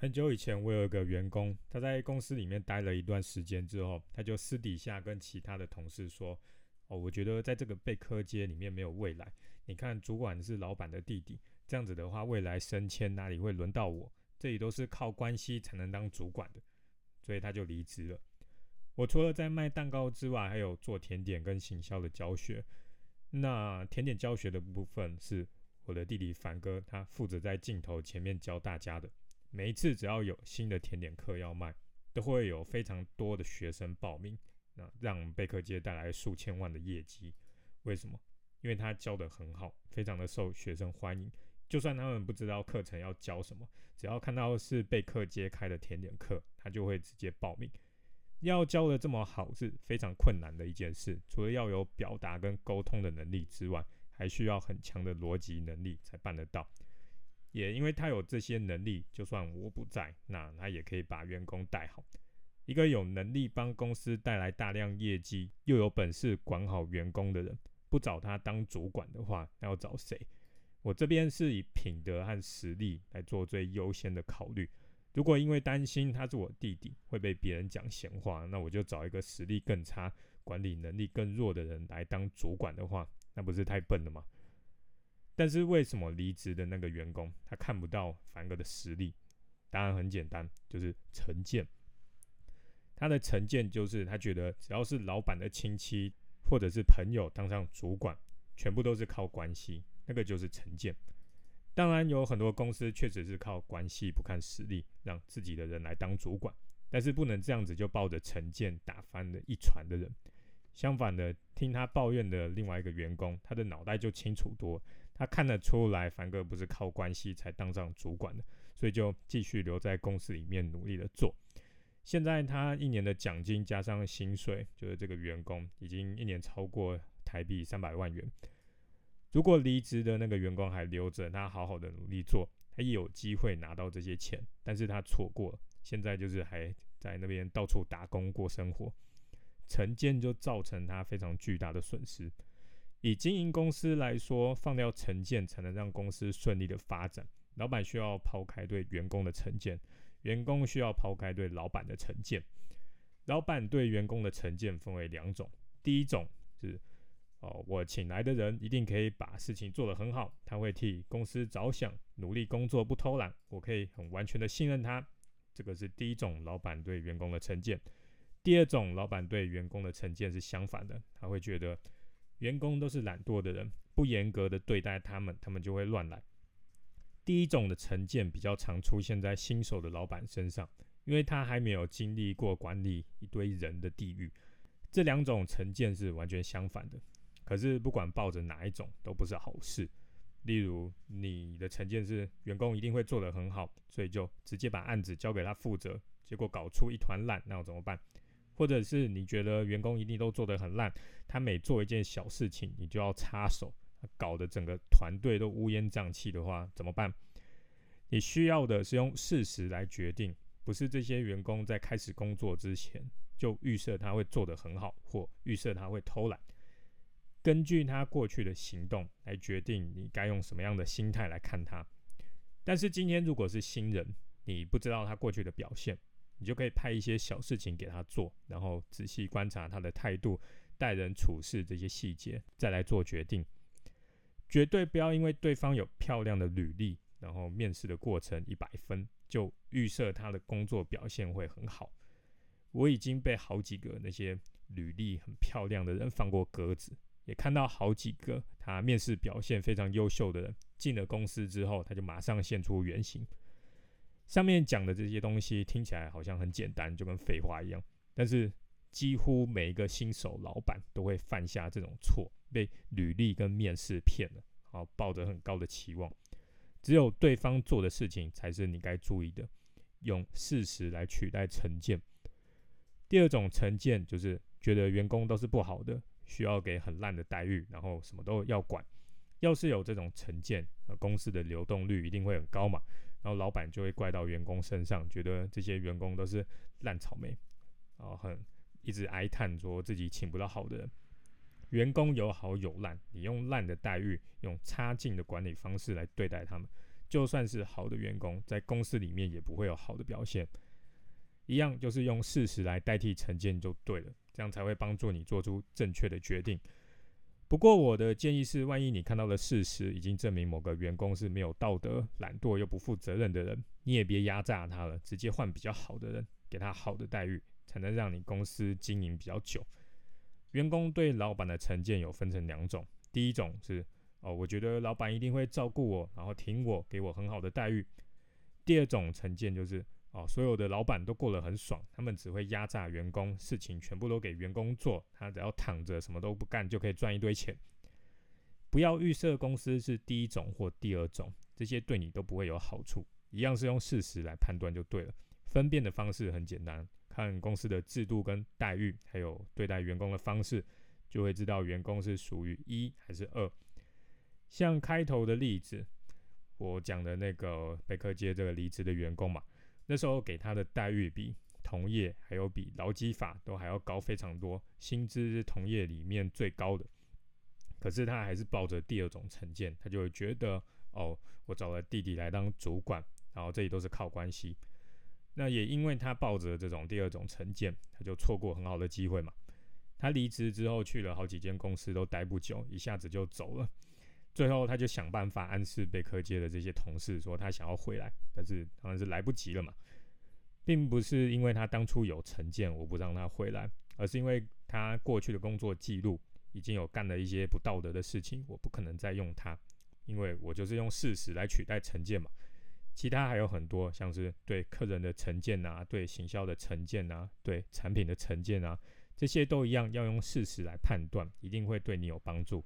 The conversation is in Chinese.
很久以前，我有一个员工，他在公司里面待了一段时间之后，他就私底下跟其他的同事说：“哦，我觉得在这个贝科街里面没有未来。你看，主管是老板的弟弟，这样子的话，未来升迁哪里会轮到我？这里都是靠关系才能当主管的。”所以他就离职了。我除了在卖蛋糕之外，还有做甜点跟行销的教学。那甜点教学的部分是我的弟弟凡哥，他负责在镜头前面教大家的。每一次只要有新的甜点课要卖，都会有非常多的学生报名，那让贝克街带来数千万的业绩。为什么？因为他教的很好，非常的受学生欢迎。就算他们不知道课程要教什么，只要看到是贝克街开的甜点课，他就会直接报名。要教的这么好是非常困难的一件事，除了要有表达跟沟通的能力之外，还需要很强的逻辑能力才办得到。也因为他有这些能力，就算我不在，那他也可以把员工带好。一个有能力帮公司带来大量业绩，又有本事管好员工的人，不找他当主管的话，那要找谁？我这边是以品德和实力来做最优先的考虑。如果因为担心他是我弟弟会被别人讲闲话，那我就找一个实力更差、管理能力更弱的人来当主管的话，那不是太笨了吗？但是为什么离职的那个员工他看不到凡哥的实力？答案很简单，就是成见。他的成见就是他觉得只要是老板的亲戚或者是朋友当上主管，全部都是靠关系，那个就是成见。当然有很多公司确实是靠关系不看实力，让自己的人来当主管，但是不能这样子就抱着成见打翻了一船的人。相反的，听他抱怨的另外一个员工，他的脑袋就清楚多。他看得出来，凡哥不是靠关系才当上主管的，所以就继续留在公司里面努力的做。现在他一年的奖金加上薪水，就是这个员工已经一年超过台币三百万元。如果离职的那个员工还留着，他好好的努力做，他也有机会拿到这些钱。但是他错过了，现在就是还在那边到处打工过生活，成见就造成他非常巨大的损失。以经营公司来说，放掉成见才能让公司顺利的发展。老板需要抛开对员工的成见，员工需要抛开对老板的成见。老板对员工的成见分为两种，第一种是哦，我请来的人一定可以把事情做得很好，他会替公司着想，努力工作不偷懒，我可以很完全的信任他。这个是第一种老板对员工的成见。第二种老板对员工的成见是相反的，他会觉得。员工都是懒惰的人，不严格的对待他们，他们就会乱来。第一种的成见比较常出现在新手的老板身上，因为他还没有经历过管理一堆人的地狱。这两种成见是完全相反的，可是不管抱着哪一种都不是好事。例如，你的成见是员工一定会做得很好，所以就直接把案子交给他负责，结果搞出一团烂，那要怎么办？或者是你觉得员工一定都做得很烂，他每做一件小事情，你就要插手，搞得整个团队都乌烟瘴气的话，怎么办？你需要的是用事实来决定，不是这些员工在开始工作之前就预设他会做得很好，或预设他会偷懒，根据他过去的行动来决定你该用什么样的心态来看他。但是今天如果是新人，你不知道他过去的表现。你就可以派一些小事情给他做，然后仔细观察他的态度、待人处事这些细节，再来做决定。绝对不要因为对方有漂亮的履历，然后面试的过程一百分，就预设他的工作表现会很好。我已经被好几个那些履历很漂亮的人放过鸽子，也看到好几个他面试表现非常优秀的人进了公司之后，他就马上现出原形。上面讲的这些东西听起来好像很简单，就跟废话一样。但是几乎每一个新手老板都会犯下这种错，被履历跟面试骗了，好抱着很高的期望。只有对方做的事情才是你该注意的，用事实来取代成见。第二种成见就是觉得员工都是不好的，需要给很烂的待遇，然后什么都要管。要是有这种成见，公司的流动率一定会很高嘛。然后老板就会怪到员工身上，觉得这些员工都是烂草莓，然后很一直哀叹说自己请不到好的人。员工有好有烂，你用烂的待遇，用差劲的管理方式来对待他们，就算是好的员工，在公司里面也不会有好的表现。一样就是用事实来代替成见就对了，这样才会帮助你做出正确的决定。不过我的建议是，万一你看到的事实已经证明某个员工是没有道德、懒惰又不负责任的人，你也别压榨他了，直接换比较好的人，给他好的待遇，才能让你公司经营比较久。员工对老板的成见有分成两种，第一种是哦，我觉得老板一定会照顾我，然后挺我，给我很好的待遇。第二种成见就是。哦，所有的老板都过得很爽，他们只会压榨员工，事情全部都给员工做，他只要躺着什么都不干就可以赚一堆钱。不要预设公司是第一种或第二种，这些对你都不会有好处。一样是用事实来判断就对了。分辨的方式很简单，看公司的制度跟待遇，还有对待员工的方式，就会知道员工是属于一还是二。像开头的例子，我讲的那个贝克街这个离职的员工嘛。那时候给他的待遇比同业还有比劳基法都还要高非常多，薪资是同业里面最高的。可是他还是抱着第二种成见，他就会觉得哦，我找了弟弟来当主管，然后这里都是靠关系。那也因为他抱着这种第二种成见，他就错过很好的机会嘛。他离职之后去了好几间公司都待不久，一下子就走了。最后，他就想办法暗示贝克街的这些同事说他想要回来，但是当然是来不及了嘛，并不是因为他当初有成见我不让他回来，而是因为他过去的工作记录已经有干了一些不道德的事情，我不可能再用他，因为我就是用事实来取代成见嘛。其他还有很多，像是对客人的成见啊，对行销的成见啊，对产品的成见啊，这些都一样要用事实来判断，一定会对你有帮助。